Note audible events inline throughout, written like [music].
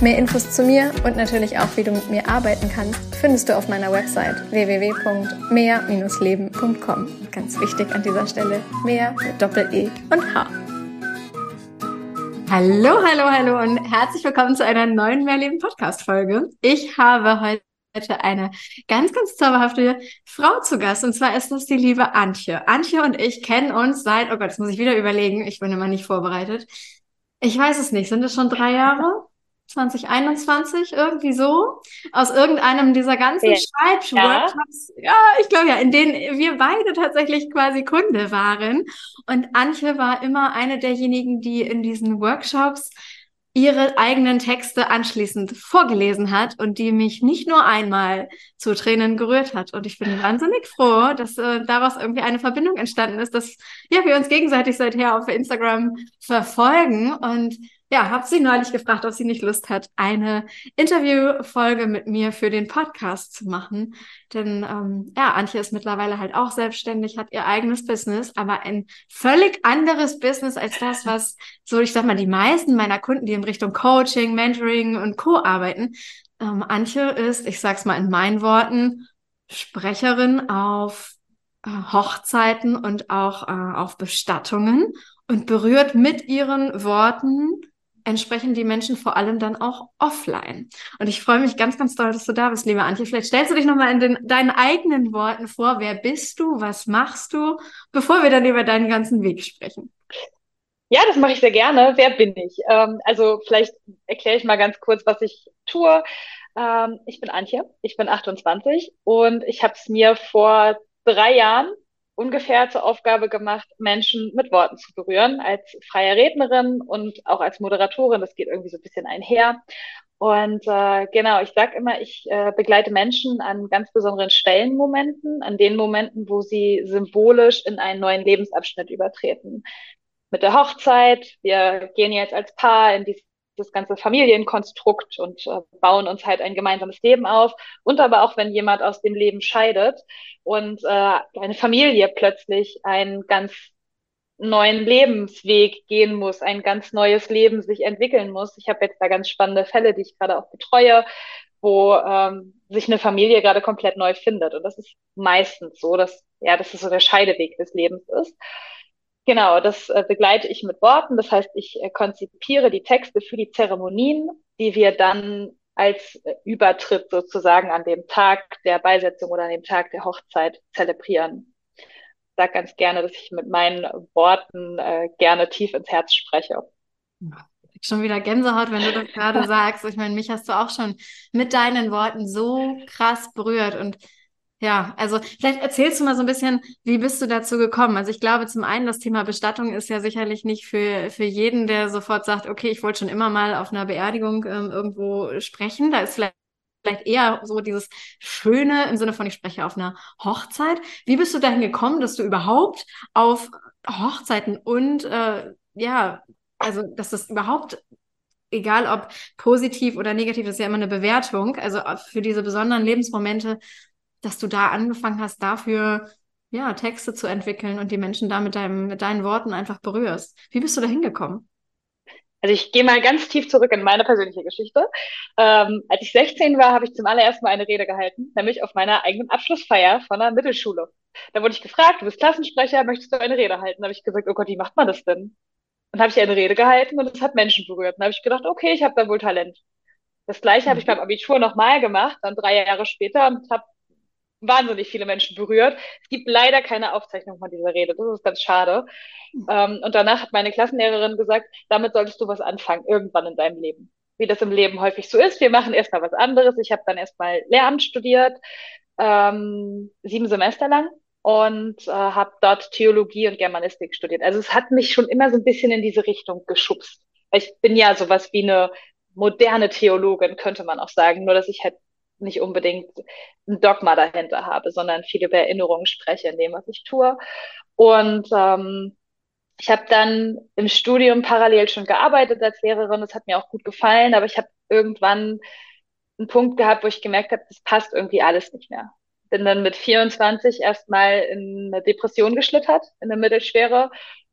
Mehr Infos zu mir und natürlich auch, wie du mit mir arbeiten kannst, findest du auf meiner Website www.mehr-leben.com. Ganz wichtig an dieser Stelle, mehr mit Doppel-E und H. Hallo, hallo, hallo und herzlich willkommen zu einer neuen Mehrleben Podcast-Folge. Ich habe heute eine ganz, ganz zauberhafte Frau zu Gast. Und zwar ist das die liebe Antje. Antje und ich kennen uns seit, oh Gott, das muss ich wieder überlegen. Ich bin immer nicht vorbereitet. Ich weiß es nicht. Sind es schon drei Jahre? 2021, irgendwie so, aus irgendeinem dieser ganzen ja. Schreibworkshops, ja. ich glaube ja, in denen wir beide tatsächlich quasi Kunde waren. Und Antje war immer eine derjenigen, die in diesen Workshops ihre eigenen Texte anschließend vorgelesen hat und die mich nicht nur einmal zu Tränen gerührt hat. Und ich bin wahnsinnig froh, dass äh, daraus irgendwie eine Verbindung entstanden ist, dass ja, wir uns gegenseitig seither auf Instagram verfolgen und ja, habe sie neulich gefragt, ob sie nicht Lust hat, eine Interviewfolge mit mir für den Podcast zu machen. Denn ähm, ja, Antje ist mittlerweile halt auch selbstständig, hat ihr eigenes Business, aber ein völlig anderes Business als das, was so, ich sag mal, die meisten meiner Kunden, die in Richtung Coaching, Mentoring und Co. arbeiten. Ähm, Antje ist, ich sag's mal in meinen Worten, Sprecherin auf äh, Hochzeiten und auch äh, auf Bestattungen und berührt mit ihren Worten entsprechen die Menschen vor allem dann auch offline. Und ich freue mich ganz, ganz doll, dass du da bist, liebe Antje. Vielleicht stellst du dich nochmal in den, deinen eigenen Worten vor. Wer bist du? Was machst du? Bevor wir dann über deinen ganzen Weg sprechen. Ja, das mache ich sehr gerne. Wer bin ich? Ähm, also vielleicht erkläre ich mal ganz kurz, was ich tue. Ähm, ich bin Antje, ich bin 28 und ich habe es mir vor drei Jahren ungefähr zur Aufgabe gemacht, Menschen mit Worten zu berühren, als freie Rednerin und auch als Moderatorin. Das geht irgendwie so ein bisschen einher. Und äh, genau, ich sage immer, ich äh, begleite Menschen an ganz besonderen Stellenmomenten, an den Momenten, wo sie symbolisch in einen neuen Lebensabschnitt übertreten. Mit der Hochzeit, wir gehen jetzt als Paar in die das ganze Familienkonstrukt und äh, bauen uns halt ein gemeinsames Leben auf. Und aber auch, wenn jemand aus dem Leben scheidet und äh, eine Familie plötzlich einen ganz neuen Lebensweg gehen muss, ein ganz neues Leben sich entwickeln muss. Ich habe jetzt da ganz spannende Fälle, die ich gerade auch betreue, wo ähm, sich eine Familie gerade komplett neu findet. Und das ist meistens so, dass ja, dass es so der Scheideweg des Lebens ist. Genau, das äh, begleite ich mit Worten. Das heißt, ich äh, konzipiere die Texte für die Zeremonien, die wir dann als äh, Übertritt sozusagen an dem Tag der Beisetzung oder an dem Tag der Hochzeit zelebrieren. Ich sage ganz gerne, dass ich mit meinen Worten gerne tief ins Herz spreche. Schon wieder Gänsehaut, wenn du das gerade [laughs] sagst. Ich meine, mich hast du auch schon mit deinen Worten so krass berührt und ja, also vielleicht erzählst du mal so ein bisschen, wie bist du dazu gekommen? Also ich glaube, zum einen, das Thema Bestattung ist ja sicherlich nicht für, für jeden, der sofort sagt, okay, ich wollte schon immer mal auf einer Beerdigung ähm, irgendwo sprechen. Da ist vielleicht vielleicht eher so dieses Schöne im Sinne von, ich spreche auf einer Hochzeit. Wie bist du dahin gekommen, dass du überhaupt auf Hochzeiten und äh, ja, also dass das überhaupt, egal ob positiv oder negativ, das ist ja immer eine Bewertung, also für diese besonderen Lebensmomente dass du da angefangen hast, dafür ja, Texte zu entwickeln und die Menschen da mit, deinem, mit deinen Worten einfach berührst. Wie bist du da hingekommen? Also ich gehe mal ganz tief zurück in meine persönliche Geschichte. Ähm, als ich 16 war, habe ich zum allerersten Mal eine Rede gehalten, nämlich auf meiner eigenen Abschlussfeier von der Mittelschule. Da wurde ich gefragt, du bist Klassensprecher, möchtest du eine Rede halten? Da habe ich gesagt, oh Gott, wie macht man das denn? Und habe ich eine Rede gehalten und es hat Menschen berührt. Dann habe ich gedacht, okay, ich habe da wohl Talent. Das gleiche mhm. habe ich beim Abitur nochmal gemacht, dann drei Jahre später und habe wahnsinnig viele Menschen berührt. Es gibt leider keine Aufzeichnung von dieser Rede. Das ist ganz schade. Ähm, und danach hat meine Klassenlehrerin gesagt, damit solltest du was anfangen, irgendwann in deinem Leben. Wie das im Leben häufig so ist. Wir machen erstmal was anderes. Ich habe dann erstmal Lehramt studiert, ähm, sieben Semester lang und äh, habe dort Theologie und Germanistik studiert. Also es hat mich schon immer so ein bisschen in diese Richtung geschubst. Ich bin ja sowas wie eine moderne Theologin, könnte man auch sagen, nur dass ich halt nicht unbedingt ein Dogma dahinter habe, sondern viel über Erinnerungen spreche in dem, was ich tue. Und ähm, ich habe dann im Studium parallel schon gearbeitet als Lehrerin. Das hat mir auch gut gefallen, aber ich habe irgendwann einen Punkt gehabt, wo ich gemerkt habe, das passt irgendwie alles nicht mehr. Bin dann mit 24 erstmal in eine Depression geschlittert, in eine mittelschwere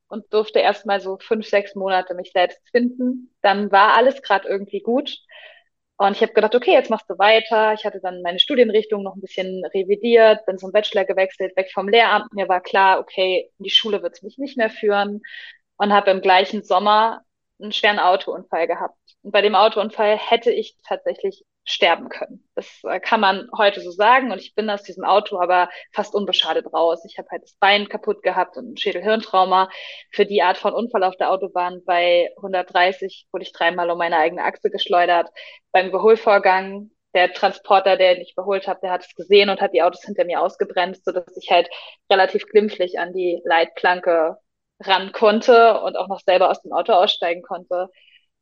und durfte erstmal so fünf, sechs Monate mich selbst finden. Dann war alles gerade irgendwie gut. Und ich habe gedacht, okay, jetzt machst du weiter. Ich hatte dann meine Studienrichtung noch ein bisschen revidiert, bin zum Bachelor gewechselt, weg vom Lehramt. Mir war klar, okay, in die Schule wird es mich nicht mehr führen. Und habe im gleichen Sommer einen schweren Autounfall gehabt. Und bei dem Autounfall hätte ich tatsächlich sterben können. Das äh, kann man heute so sagen. Und ich bin aus diesem Auto aber fast unbeschadet raus. Ich habe halt das Bein kaputt gehabt und ein Schädelhirntrauma. Für die Art von Unfall auf der Autobahn bei 130 wurde ich dreimal um meine eigene Achse geschleudert. Beim Überholvorgang der Transporter, der ich überholt habe, der hat es gesehen und hat die Autos hinter mir ausgebremst, sodass ich halt relativ glimpflich an die Leitplanke ran konnte und auch noch selber aus dem Auto aussteigen konnte.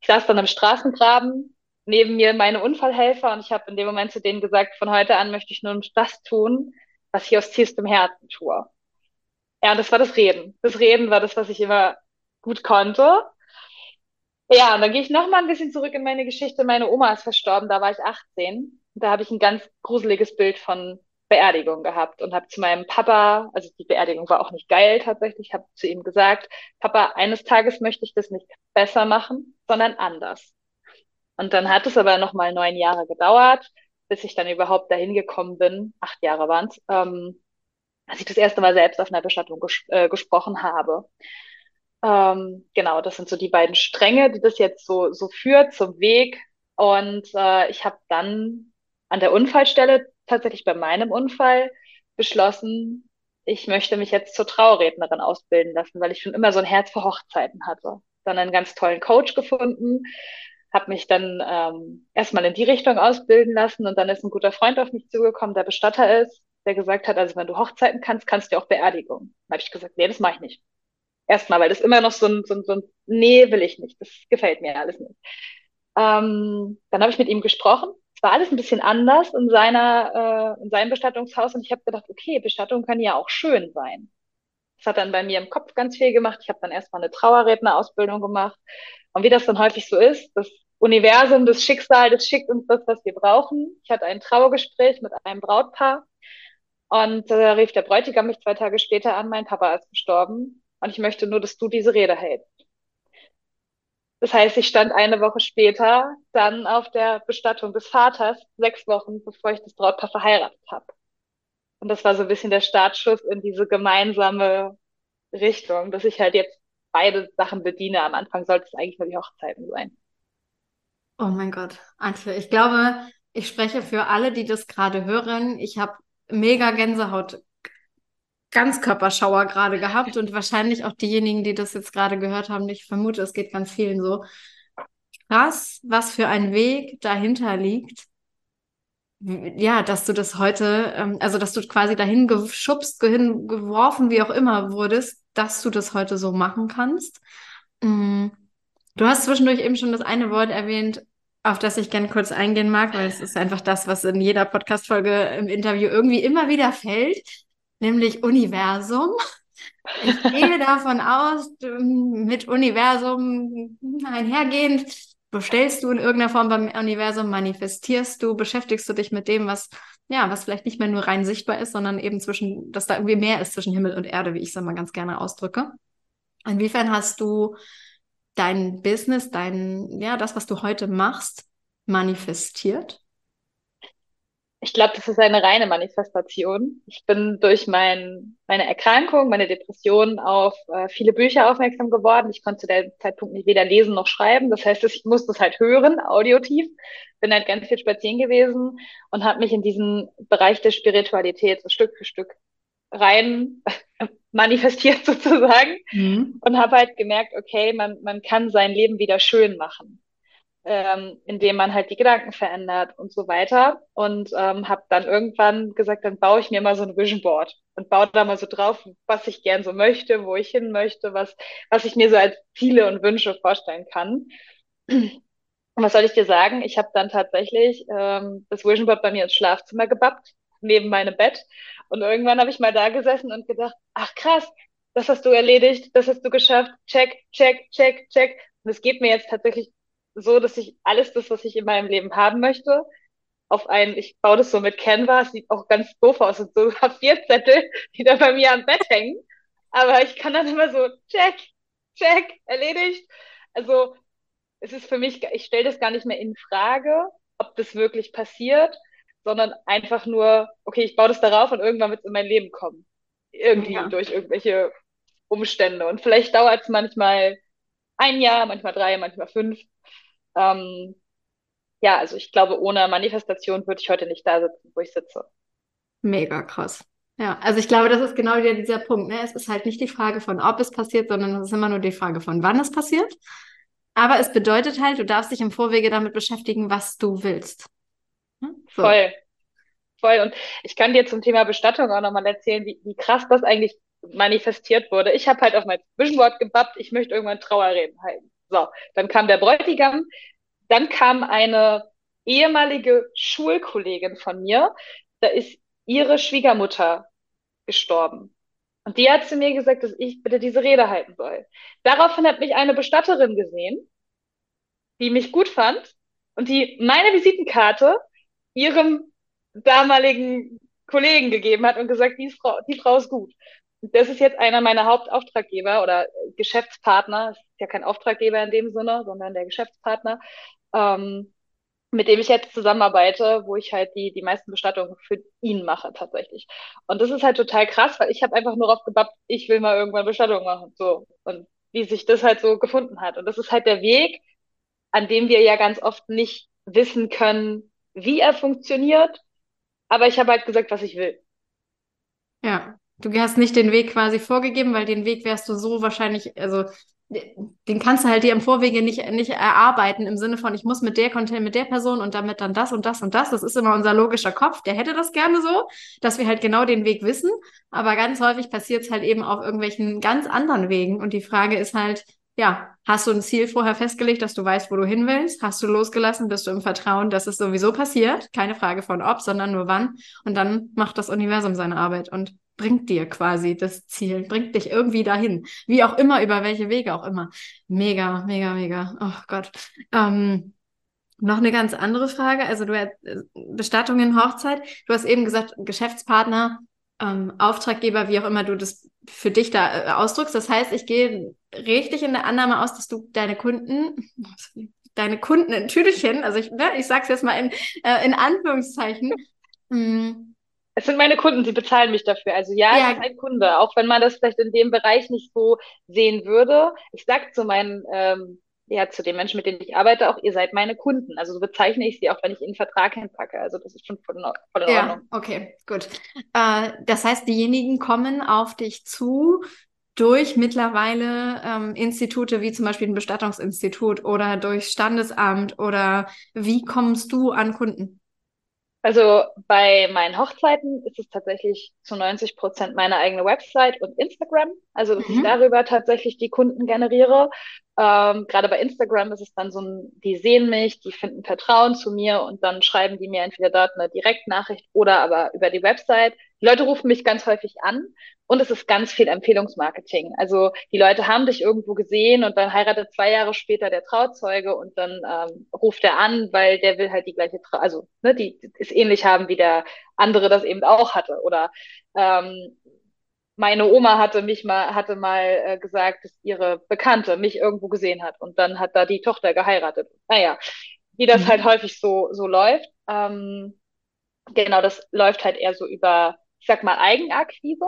Ich saß dann im Straßengraben, neben mir meine Unfallhelfer und ich habe in dem Moment zu denen gesagt, von heute an möchte ich nur das tun, was ich aus tiefstem Herzen tue. Ja, und das war das Reden. Das Reden war das, was ich immer gut konnte. Ja, und dann gehe ich noch mal ein bisschen zurück in meine Geschichte. Meine Oma ist verstorben, da war ich 18. Da habe ich ein ganz gruseliges Bild von Beerdigung gehabt und habe zu meinem Papa, also die Beerdigung war auch nicht geil tatsächlich, habe zu ihm gesagt, Papa, eines Tages möchte ich das nicht besser machen, sondern anders. Und dann hat es aber noch mal neun Jahre gedauert, bis ich dann überhaupt dahin gekommen bin, acht Jahre waren es, ähm, als ich das erste Mal selbst auf einer Bestattung ges äh, gesprochen habe. Ähm, genau, das sind so die beiden Stränge, die das jetzt so, so führt zum Weg. Und äh, ich habe dann an der Unfallstelle, tatsächlich bei meinem Unfall, beschlossen, ich möchte mich jetzt zur Trauerrednerin ausbilden lassen, weil ich schon immer so ein Herz für Hochzeiten hatte. Dann einen ganz tollen Coach gefunden, habe mich dann ähm, erstmal in die Richtung ausbilden lassen und dann ist ein guter Freund auf mich zugekommen, der Bestatter ist, der gesagt hat, also wenn du Hochzeiten kannst, kannst du auch Beerdigung. Dann habe ich gesagt, nee, das mache ich nicht. Erstmal, weil das immer noch so ein, so ein, so ein nee, will ich nicht, das gefällt mir alles nicht. Ähm, dann habe ich mit ihm gesprochen. Es war alles ein bisschen anders in seiner, äh, in seinem Bestattungshaus und ich habe gedacht, okay, Bestattungen können ja auch schön sein. Das hat dann bei mir im Kopf ganz viel gemacht. Ich habe dann erstmal eine Trauerrednerausbildung gemacht. Und wie das dann häufig so ist, das Universum, das Schicksal, das schickt uns das, was wir brauchen. Ich hatte ein Trauergespräch mit einem Brautpaar und da äh, rief der Bräutigam mich zwei Tage später an, mein Papa ist gestorben und ich möchte nur, dass du diese Rede hältst. Das heißt, ich stand eine Woche später dann auf der Bestattung des Vaters, sechs Wochen bevor ich das Brautpaar verheiratet habe. Und das war so ein bisschen der Startschuss in diese gemeinsame Richtung, dass ich halt jetzt beide Sachen bediene. Am Anfang sollte es eigentlich nur die Hochzeiten sein. Oh mein Gott, Antje, ich glaube, ich spreche für alle, die das gerade hören. Ich habe mega Gänsehaut, Ganzkörperschauer gerade gehabt und wahrscheinlich auch diejenigen, die das jetzt gerade gehört haben. Ich vermute, es geht ganz vielen so. Krass, was für ein Weg dahinter liegt ja, dass du das heute, ähm, also dass du quasi dahin geschubst, dahin geworfen, wie auch immer wurdest, dass du das heute so machen kannst. Mhm. Du hast zwischendurch eben schon das eine Wort erwähnt, auf das ich gerne kurz eingehen mag, weil es ist einfach das, was in jeder Podcast-Folge im Interview irgendwie immer wieder fällt, nämlich Universum. Ich gehe [laughs] davon aus, mit Universum einhergehend, bestellst du in irgendeiner Form beim Universum, manifestierst du, beschäftigst du dich mit dem, was, ja, was vielleicht nicht mehr nur rein sichtbar ist, sondern eben zwischen, dass da irgendwie mehr ist zwischen Himmel und Erde, wie ich es immer ganz gerne ausdrücke. Inwiefern hast du dein Business, dein, ja, das, was du heute machst, manifestiert? Ich glaube, das ist eine reine Manifestation. Ich bin durch mein, meine Erkrankung, meine Depression auf äh, viele Bücher aufmerksam geworden. Ich konnte zu dem Zeitpunkt nicht weder lesen noch schreiben. Das heißt, ich musste es halt hören, audiotief. Bin halt ganz viel spazieren gewesen und habe mich in diesen Bereich der Spiritualität so Stück für Stück rein [laughs] manifestiert [laughs] sozusagen mhm. und habe halt gemerkt, okay, man, man kann sein Leben wieder schön machen ähm, indem man halt die Gedanken verändert und so weiter. Und ähm, habe dann irgendwann gesagt, dann baue ich mir mal so ein Vision Board und baue da mal so drauf, was ich gern so möchte, wo ich hin möchte, was, was ich mir so als Ziele und Wünsche vorstellen kann. Und was soll ich dir sagen? Ich habe dann tatsächlich ähm, das Vision Board bei mir ins Schlafzimmer gebappt, neben meinem Bett. Und irgendwann habe ich mal da gesessen und gedacht, ach krass, das hast du erledigt, das hast du geschafft, check, check, check, check. Und es geht mir jetzt tatsächlich so, dass ich alles das, was ich in meinem Leben haben möchte, auf einen, ich baue das so mit Canva, sieht auch ganz doof aus und so [laughs] A4-Zettel, die da bei mir am Bett hängen. Aber ich kann dann immer so, check, check, erledigt. Also es ist für mich, ich stelle das gar nicht mehr in Frage, ob das wirklich passiert, sondern einfach nur, okay, ich baue das darauf und irgendwann wird es in mein Leben kommen. Irgendwie ja. durch irgendwelche Umstände. Und vielleicht dauert es manchmal ein Jahr, manchmal drei, manchmal fünf. Ähm, ja, also ich glaube, ohne Manifestation würde ich heute nicht da sitzen, wo ich sitze. Mega krass. Ja, also ich glaube, das ist genau wieder dieser Punkt. Ne? Es ist halt nicht die Frage von, ob es passiert, sondern es ist immer nur die Frage von, wann es passiert. Aber es bedeutet halt, du darfst dich im Vorwege damit beschäftigen, was du willst. Hm? So. Voll. Voll. Und ich kann dir zum Thema Bestattung auch nochmal erzählen, wie, wie krass das eigentlich manifestiert wurde. Ich habe halt auf mein Vision Board gebappt, ich möchte irgendwann Trauerreden halten. So, dann kam der Bräutigam, dann kam eine ehemalige Schulkollegin von mir, da ist ihre Schwiegermutter gestorben. Und die hat zu mir gesagt, dass ich bitte diese Rede halten soll. Daraufhin hat mich eine Bestatterin gesehen, die mich gut fand und die meine Visitenkarte ihrem damaligen Kollegen gegeben hat und gesagt, die Frau, die Frau ist gut. Das ist jetzt einer meiner Hauptauftraggeber oder Geschäftspartner. ist ja kein Auftraggeber in dem Sinne, sondern der Geschäftspartner. Ähm, mit dem ich jetzt zusammenarbeite, wo ich halt die, die meisten Bestattungen für ihn mache tatsächlich. Und das ist halt total krass, weil ich habe einfach nur drauf gebappt, ich will mal irgendwann Bestattung machen. So. Und wie sich das halt so gefunden hat. Und das ist halt der Weg, an dem wir ja ganz oft nicht wissen können, wie er funktioniert. Aber ich habe halt gesagt, was ich will. Ja, du hast nicht den Weg quasi vorgegeben, weil den Weg wärst du so wahrscheinlich, also den kannst du halt dir im Vorwege nicht, nicht erarbeiten im Sinne von, ich muss mit der Content, mit der Person und damit dann das und das und das. Das ist immer unser logischer Kopf. Der hätte das gerne so, dass wir halt genau den Weg wissen. Aber ganz häufig passiert es halt eben auf irgendwelchen ganz anderen Wegen. Und die Frage ist halt, ja, hast du ein Ziel vorher festgelegt, dass du weißt, wo du hin willst? Hast du losgelassen? Bist du im Vertrauen, dass es sowieso passiert? Keine Frage von ob, sondern nur wann. Und dann macht das Universum seine Arbeit. Und bringt dir quasi das Ziel, bringt dich irgendwie dahin. Wie auch immer, über welche Wege auch immer. Mega, mega, mega. Oh Gott. Ähm, noch eine ganz andere Frage. Also du hast Bestattungen, Hochzeit. Du hast eben gesagt, Geschäftspartner, ähm, Auftraggeber, wie auch immer du das für dich da äh, ausdrückst. Das heißt, ich gehe richtig in der Annahme aus, dass du deine Kunden, deine Kunden in Tüdelchen, also ich, ne, ich sag's jetzt mal in, äh, in Anführungszeichen, mh, hm, es sind meine Kunden, sie bezahlen mich dafür. Also ja, ja. ist ein Kunde, auch wenn man das vielleicht in dem Bereich nicht so sehen würde. Ich sage zu meinen, ähm, ja, zu den Menschen, mit denen ich arbeite, auch, ihr seid meine Kunden. Also so bezeichne ich sie auch, wenn ich ihnen einen Vertrag hinpacke. Also das ist schon voll in, voll in ja, Okay, gut. Äh, das heißt, diejenigen kommen auf dich zu durch mittlerweile ähm, Institute wie zum Beispiel ein Bestattungsinstitut oder durch Standesamt oder wie kommst du an Kunden? Also bei meinen Hochzeiten ist es tatsächlich zu 90 Prozent meine eigene Website und Instagram. Also dass mhm. ich darüber tatsächlich die Kunden generiere. Ähm, Gerade bei Instagram ist es dann so ein, die sehen mich, die finden Vertrauen zu mir und dann schreiben die mir entweder dort eine Direktnachricht oder aber über die Website. Die Leute rufen mich ganz häufig an und es ist ganz viel Empfehlungsmarketing. Also die Leute haben dich irgendwo gesehen und dann heiratet zwei Jahre später der Trauzeuge und dann ähm, ruft er an, weil der will halt die gleiche, Trau also ne, die ist ähnlich haben, wie der andere das eben auch hatte. Oder ähm, meine Oma hatte mich mal, hatte mal äh, gesagt, dass ihre Bekannte mich irgendwo gesehen hat und dann hat da die Tochter geheiratet. Naja, wie das mhm. halt häufig so, so läuft. Ähm, genau, das läuft halt eher so über, ich sag mal, Eigenakquise.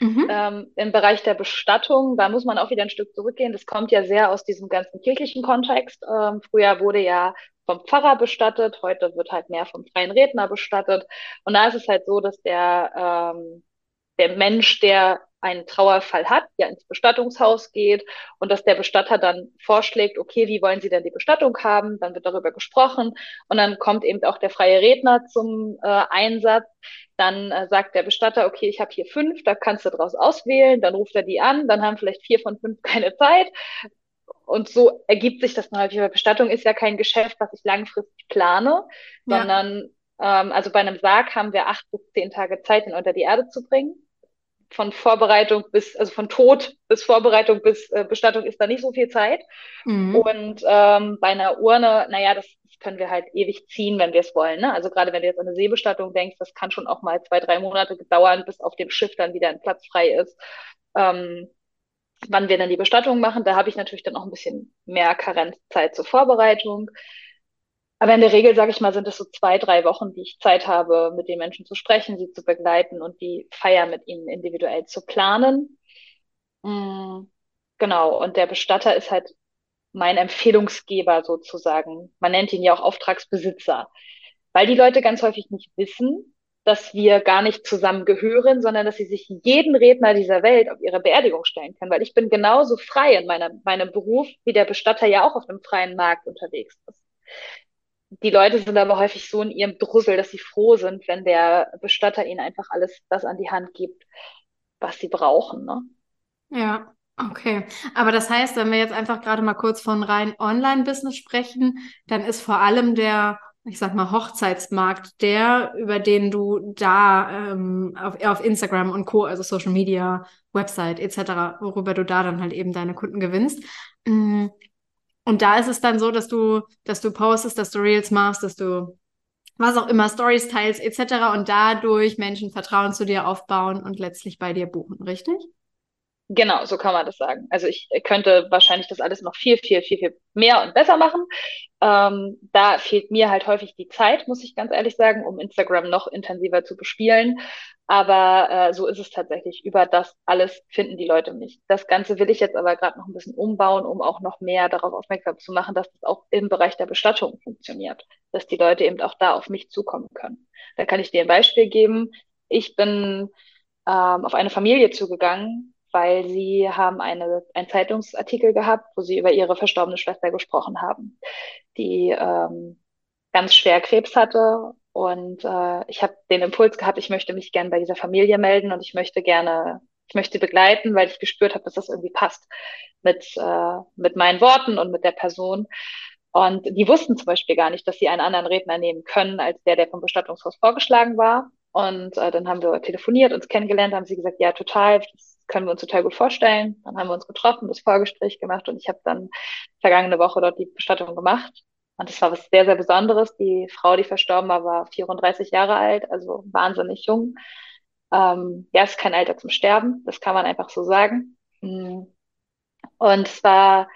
Mhm. Ähm, Im Bereich der Bestattung, da muss man auch wieder ein Stück zurückgehen. Das kommt ja sehr aus diesem ganzen kirchlichen Kontext. Ähm, früher wurde ja vom Pfarrer bestattet, heute wird halt mehr vom freien Redner bestattet. Und da ist es halt so, dass der, ähm, der Mensch, der einen Trauerfall hat, ja ins Bestattungshaus geht und dass der Bestatter dann vorschlägt, okay, wie wollen Sie denn die Bestattung haben? Dann wird darüber gesprochen und dann kommt eben auch der freie Redner zum äh, Einsatz. Dann äh, sagt der Bestatter, okay, ich habe hier fünf, da kannst du draus auswählen. Dann ruft er die an, dann haben vielleicht vier von fünf [laughs] keine Zeit. und so ergibt sich das häufig. Bestattung ist ja kein Geschäft, was ich langfristig plane, ja. sondern ähm, also bei einem Sarg haben wir acht bis zehn Tage Zeit, ihn unter die Erde zu bringen. Von Vorbereitung bis, also von Tod bis Vorbereitung bis äh, Bestattung ist da nicht so viel Zeit. Mhm. Und ähm, bei einer Urne, naja, das, können wir halt ewig ziehen, wenn wir es wollen. Ne? Also gerade wenn du jetzt an eine Seebestattung denkst, das kann schon auch mal zwei, drei Monate dauern, bis auf dem Schiff dann wieder ein Platz frei ist. Ähm, wann wir dann die Bestattung machen, da habe ich natürlich dann auch ein bisschen mehr Karenzzeit zur Vorbereitung. Aber in der Regel, sage ich mal, sind es so zwei, drei Wochen, die ich Zeit habe, mit den Menschen zu sprechen, sie zu begleiten und die Feier mit ihnen individuell zu planen. Mhm. Genau, und der Bestatter ist halt mein Empfehlungsgeber sozusagen. Man nennt ihn ja auch Auftragsbesitzer, weil die Leute ganz häufig nicht wissen, dass wir gar nicht zusammen gehören, sondern dass sie sich jeden Redner dieser Welt auf ihre Beerdigung stellen können, weil ich bin genauso frei in meiner, meinem Beruf, wie der Bestatter ja auch auf dem freien Markt unterwegs ist die Leute sind aber häufig so in ihrem Drussel, dass sie froh sind, wenn der Bestatter ihnen einfach alles das an die Hand gibt, was sie brauchen. Ne? Ja, okay. Aber das heißt, wenn wir jetzt einfach gerade mal kurz von rein Online-Business sprechen, dann ist vor allem der, ich sag mal, Hochzeitsmarkt der, über den du da ähm, auf, auf Instagram und Co., also Social Media, Website etc., worüber du da dann halt eben deine Kunden gewinnst. Und da ist es dann so, dass du, dass du postest, dass du Reels machst, dass du was auch immer, Stories teilst, etc. und dadurch Menschen Vertrauen zu dir aufbauen und letztlich bei dir buchen, richtig? Genau, so kann man das sagen. Also ich könnte wahrscheinlich das alles noch viel, viel, viel, viel mehr und besser machen. Ähm, da fehlt mir halt häufig die Zeit, muss ich ganz ehrlich sagen, um Instagram noch intensiver zu bespielen. Aber äh, so ist es tatsächlich. Über das alles finden die Leute mich. Das Ganze will ich jetzt aber gerade noch ein bisschen umbauen, um auch noch mehr darauf aufmerksam zu machen, dass das auch im Bereich der Bestattung funktioniert. Dass die Leute eben auch da auf mich zukommen können. Da kann ich dir ein Beispiel geben. Ich bin ähm, auf eine Familie zugegangen, weil sie haben eine, einen Zeitungsartikel gehabt, wo sie über ihre verstorbene Schwester gesprochen haben, die ähm, ganz schwer Krebs hatte. Und äh, ich habe den Impuls gehabt, ich möchte mich gerne bei dieser Familie melden und ich möchte gerne, ich möchte begleiten, weil ich gespürt habe, dass das irgendwie passt mit, äh, mit meinen Worten und mit der Person. Und die wussten zum Beispiel gar nicht, dass sie einen anderen Redner nehmen können, als der, der vom Bestattungshaus vorgeschlagen war. Und äh, dann haben wir telefoniert, uns kennengelernt, haben sie gesagt, ja, total, können wir uns total gut vorstellen. Dann haben wir uns getroffen, das Vorgespräch gemacht und ich habe dann vergangene Woche dort die Bestattung gemacht. Und das war was sehr, sehr Besonderes. Die Frau, die verstorben war, war 34 Jahre alt, also wahnsinnig jung. Ähm, ja, ist kein Alter zum Sterben, das kann man einfach so sagen. Mm. Und es war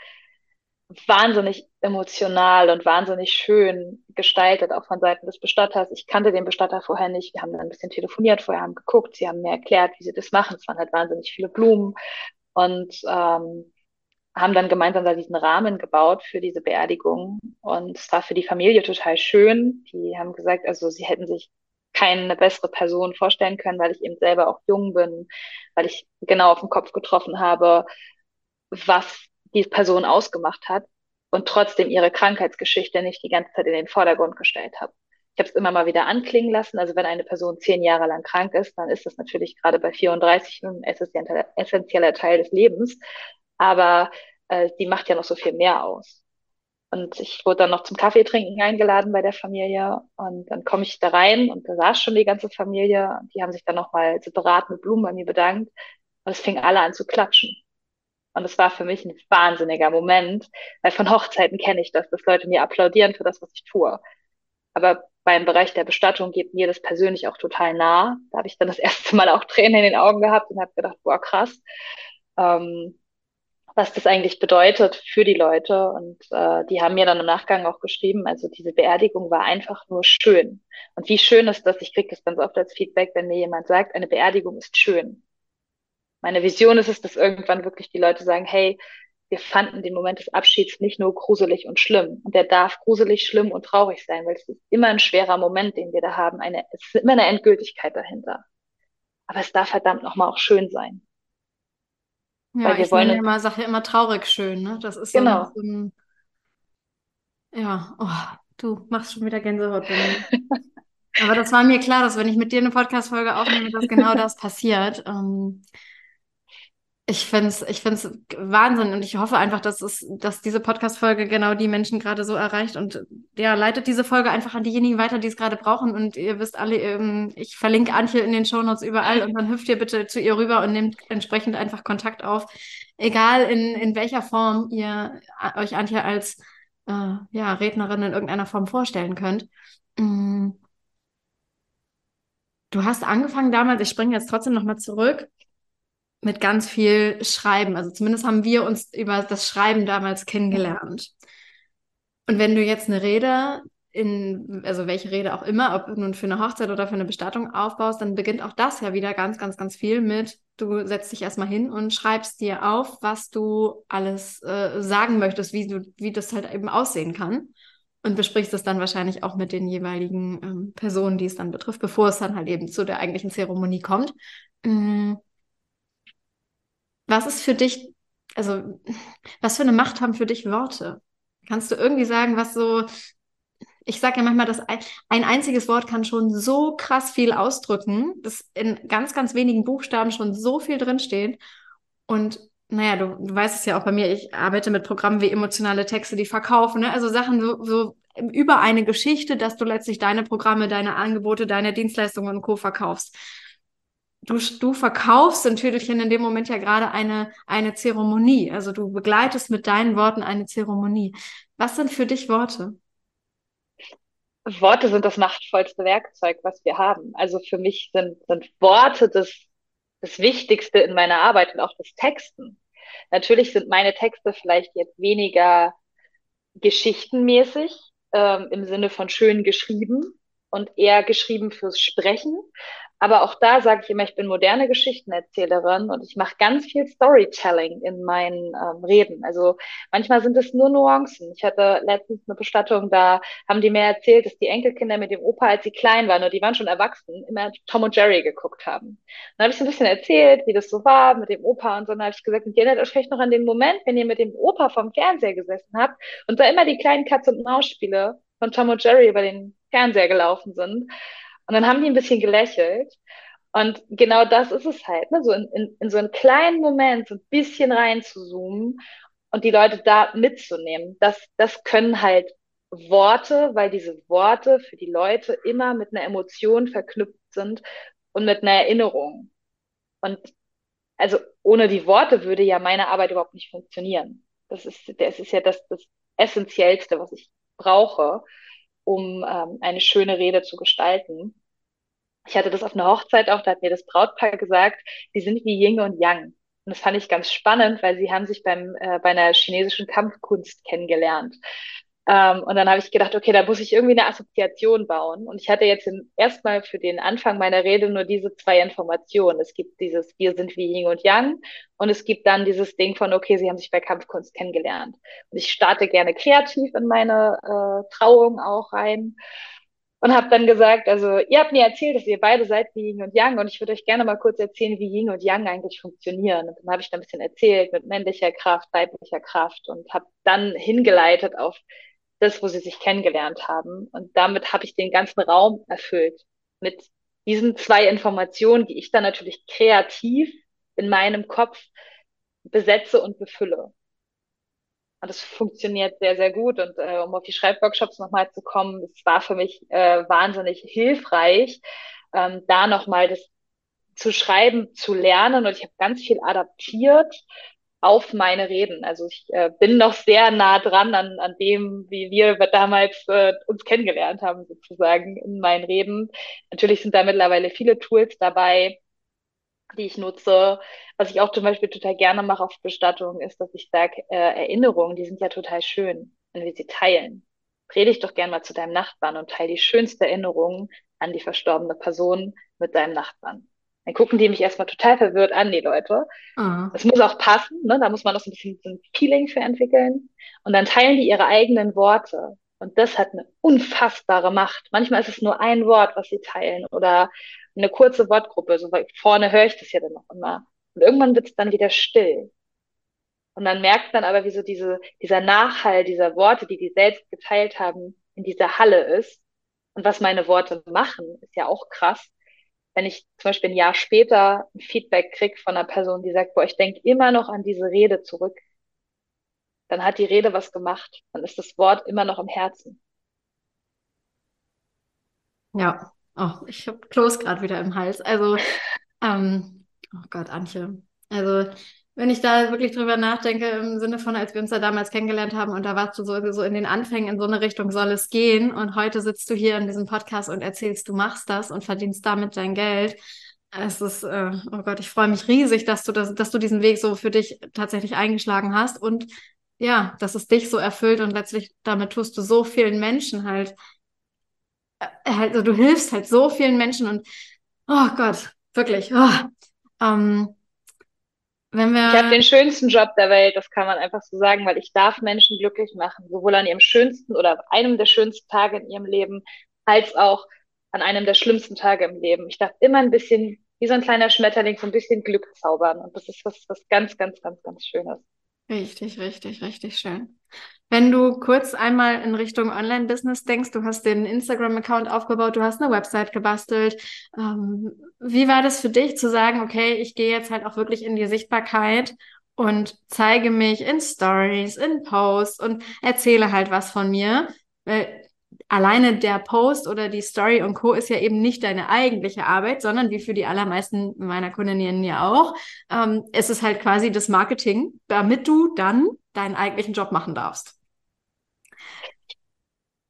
wahnsinnig emotional und wahnsinnig schön gestaltet, auch von Seiten des Bestatters. Ich kannte den Bestatter vorher nicht. Wir haben dann ein bisschen telefoniert, vorher haben geguckt, sie haben mir erklärt, wie sie das machen. Es waren halt wahnsinnig viele Blumen und ähm, haben dann gemeinsam da diesen Rahmen gebaut für diese Beerdigung. Und es war für die Familie total schön. Die haben gesagt, also sie hätten sich keine bessere Person vorstellen können, weil ich eben selber auch jung bin, weil ich genau auf den Kopf getroffen habe, was die Person ausgemacht hat und trotzdem ihre Krankheitsgeschichte nicht die ganze Zeit in den Vordergrund gestellt habe. Ich habe es immer mal wieder anklingen lassen. Also wenn eine Person zehn Jahre lang krank ist, dann ist das natürlich gerade bei 34 ein essentieller Teil des Lebens. Aber äh, die macht ja noch so viel mehr aus. Und ich wurde dann noch zum Kaffee trinken eingeladen bei der Familie. Und dann komme ich da rein und da saß schon die ganze Familie. Die haben sich dann nochmal separat mit Blumen bei mir bedankt. Und es fing alle an zu klatschen. Und es war für mich ein wahnsinniger Moment, weil von Hochzeiten kenne ich das, dass Leute mir applaudieren für das, was ich tue. Aber beim Bereich der Bestattung geht mir das persönlich auch total nah. Da habe ich dann das [laughs] erste Mal auch Tränen in den Augen gehabt und habe gedacht, boah, krass, ähm, was das eigentlich bedeutet für die Leute. Und äh, die haben mir dann im Nachgang auch geschrieben, also diese Beerdigung war einfach nur schön. Und wie schön ist das, ich kriege das ganz oft als Feedback, wenn mir jemand sagt, eine Beerdigung ist schön meine Vision ist es, dass irgendwann wirklich die Leute sagen, hey, wir fanden den Moment des Abschieds nicht nur gruselig und schlimm. Und der darf gruselig, schlimm und traurig sein, weil es ist immer ein schwerer Moment, den wir da haben. Eine, es ist immer eine Endgültigkeit dahinter. Aber es darf verdammt nochmal auch schön sein. Ja, weil wir ich wollen ja immer, sage ja immer traurig schön, ne? Das ist genau. so ein, ja, oh, du machst schon wieder Gänsehaut. [laughs] Aber das war mir klar, dass wenn ich mit dir eine Podcast-Folge aufnehme, dass genau das passiert. Ähm, Ich finde es ich find's Wahnsinn und ich hoffe einfach, dass, es, dass diese Podcast-Folge genau die Menschen gerade so erreicht und ja, leitet diese Folge einfach an diejenigen weiter, die es gerade brauchen und ihr wisst alle, ähm, ich verlinke Antje in den Shownotes überall und dann hüpft ihr bitte zu ihr rüber und nehmt entsprechend einfach Kontakt auf, egal in, in welcher Form ihr euch Antje als äh, ja, Rednerin in irgendeiner Form vorstellen könnt. Mm. Du hast angefangen damals, ich springe jetzt trotzdem nochmal zurück, mit ganz viel Schreiben. Also zumindest haben wir uns über das Schreiben damals kennengelernt. Und wenn du jetzt eine Rede in, also welche Rede auch immer, ob nun für eine Hochzeit oder für eine Bestattung aufbaust, dann beginnt auch das ja wieder ganz, ganz, ganz viel mit, du setzt dich erstmal hin und schreibst dir auf, was du alles äh, sagen möchtest, wie du, wie das halt eben aussehen kann. Und besprichst es dann wahrscheinlich auch mit den jeweiligen ähm, Personen, die es dann betrifft, bevor es dann halt eben zu der eigentlichen Zeremonie kommt. Mhm. Was ist für dich, also was für eine Macht haben für dich Worte? Kannst du irgendwie sagen, was so, ich sage ja manchmal, dass ein, ein einziges Wort kann schon so krass viel ausdrücken, dass in ganz, ganz wenigen Buchstaben schon so viel drinsteht. Und naja, du, du weißt es ja auch bei mir, ich arbeite mit Programmen wie emotionale Texte, die verkaufen, ne? also Sachen so, so über eine Geschichte, dass du letztlich deine Programme, deine Angebote, deine Dienstleistungen und Co. verkaufst du, du verkaufst in Tüdelchen in dem Moment ja gerade eine, eine Zeremonie. Also du begleitest mit deinen Worten eine Zeremonie. Was sind für dich Worte? Worte sind das machtvollste Werkzeug, was wir haben. Also für mich sind, sind Worte das, das Wichtigste in meiner Arbeit und auch das Texten. Natürlich sind meine Texte vielleicht jetzt weniger geschichtenmäßig ähm, im Sinne von schön geschrieben und eher geschrieben fürs Sprechen. Aber auch da sage ich immer, ich bin moderne Geschichtenerzählerin und ich mache ganz viel Storytelling in meinen ähm, Reden. Also manchmal sind es nur Nuancen. Ich hatte letztens eine Bestattung, da haben die mir erzählt, dass die Enkelkinder mit dem Opa, als sie klein waren und die waren schon erwachsen, immer Tom und Jerry geguckt haben. Dann habe ich so ein bisschen erzählt, wie das so war mit dem Opa und so. Dann habe ich gesagt, und ihr erinnert euch vielleicht noch an den Moment, wenn ihr mit dem Opa vom Fernseher gesessen habt und da immer die kleinen Katz- und Maus-Spiele von Tom und Jerry über den Fernseher gelaufen sind. Und dann haben die ein bisschen gelächelt. Und genau das ist es halt, ne? so in, in, in so einen kleinen Moment so ein bisschen reinzuzoomen und die Leute da mitzunehmen. Das, das können halt Worte, weil diese Worte für die Leute immer mit einer Emotion verknüpft sind und mit einer Erinnerung. Und also ohne die Worte würde ja meine Arbeit überhaupt nicht funktionieren. Das ist, das ist ja das, das Essentiellste, was ich brauche um ähm, eine schöne Rede zu gestalten. Ich hatte das auf einer Hochzeit auch, da hat mir das Brautpaar gesagt, die sind wie Yin und Yang. Und das fand ich ganz spannend, weil sie haben sich beim, äh, bei einer chinesischen Kampfkunst kennengelernt. Ähm, und dann habe ich gedacht, okay, da muss ich irgendwie eine Assoziation bauen. Und ich hatte jetzt erstmal für den Anfang meiner Rede nur diese zwei Informationen. Es gibt dieses Wir sind wie Yin und Yang und es gibt dann dieses Ding von, okay, sie haben sich bei Kampfkunst kennengelernt. Und ich starte gerne kreativ in meine äh, Trauung auch rein und habe dann gesagt, also ihr habt mir erzählt, dass ihr beide seid wie Yin und Yang und ich würde euch gerne mal kurz erzählen, wie Yin und Yang eigentlich funktionieren. Und dann habe ich da ein bisschen erzählt mit männlicher Kraft, weiblicher Kraft und habe dann hingeleitet auf das, wo sie sich kennengelernt haben. Und damit habe ich den ganzen Raum erfüllt mit diesen zwei Informationen, die ich dann natürlich kreativ in meinem Kopf besetze und befülle. Und das funktioniert sehr, sehr gut. Und äh, um auf die Schreibworkshops nochmal zu kommen, es war für mich äh, wahnsinnig hilfreich, ähm, da nochmal das zu schreiben, zu lernen. Und ich habe ganz viel adaptiert auf meine Reden. Also ich äh, bin noch sehr nah dran an, an dem, wie wir damals äh, uns kennengelernt haben, sozusagen in meinen Reden. Natürlich sind da mittlerweile viele Tools dabei, die ich nutze. Was ich auch zum Beispiel total gerne mache auf Bestattungen, ist, dass ich sage, äh, Erinnerungen, die sind ja total schön, wenn wir sie teilen. Rede ich doch gern mal zu deinem Nachbarn und teile die schönste Erinnerung an die verstorbene Person mit deinem Nachbarn. Dann gucken die mich erstmal total verwirrt an, die Leute. Mhm. Das muss auch passen, ne? da muss man auch so ein bisschen so ein Feeling für entwickeln. Und dann teilen die ihre eigenen Worte. Und das hat eine unfassbare Macht. Manchmal ist es nur ein Wort, was sie teilen oder eine kurze Wortgruppe. So vorne höre ich das ja dann noch immer. Und irgendwann wird es dann wieder still. Und dann merkt man aber, wie so diese, dieser Nachhall dieser Worte, die die selbst geteilt haben, in dieser Halle ist. Und was meine Worte machen, ist ja auch krass wenn ich zum Beispiel ein Jahr später ein Feedback kriege von einer Person, die sagt, boah, ich denke immer noch an diese Rede zurück, dann hat die Rede was gemacht. Dann ist das Wort immer noch im Herzen. Ja, oh, ich habe Kloß gerade wieder im Hals. Also, ähm, oh Gott, Antje. Also, wenn ich da wirklich drüber nachdenke, im Sinne von, als wir uns da damals kennengelernt haben und da warst du so, so in den Anfängen, in so eine Richtung soll es gehen und heute sitzt du hier in diesem Podcast und erzählst, du machst das und verdienst damit dein Geld. Es ist, äh, oh Gott, ich freue mich riesig, dass du das, dass du diesen Weg so für dich tatsächlich eingeschlagen hast und ja, dass es dich so erfüllt und letztlich damit tust du so vielen Menschen halt, äh, also du hilfst halt so vielen Menschen und oh Gott, wirklich, oh, ähm, wir... Ich habe den schönsten Job der Welt, das kann man einfach so sagen, weil ich darf Menschen glücklich machen, sowohl an ihrem schönsten oder einem der schönsten Tage in ihrem Leben, als auch an einem der schlimmsten Tage im Leben. Ich darf immer ein bisschen, wie so ein kleiner Schmetterling, so ein bisschen Glück zaubern. Und das ist was, was ganz, ganz, ganz, ganz Schönes. Richtig, richtig, richtig schön. Wenn du kurz einmal in Richtung Online-Business denkst, du hast den Instagram-Account aufgebaut, du hast eine Website gebastelt. Ähm, wie war das für dich zu sagen, okay, ich gehe jetzt halt auch wirklich in die Sichtbarkeit und zeige mich in Stories, in Posts und erzähle halt was von mir? Weil alleine der Post oder die Story und Co. ist ja eben nicht deine eigentliche Arbeit, sondern wie für die allermeisten meiner Kundinnen ja auch, ähm, es ist halt quasi das Marketing, damit du dann deinen eigentlichen Job machen darfst.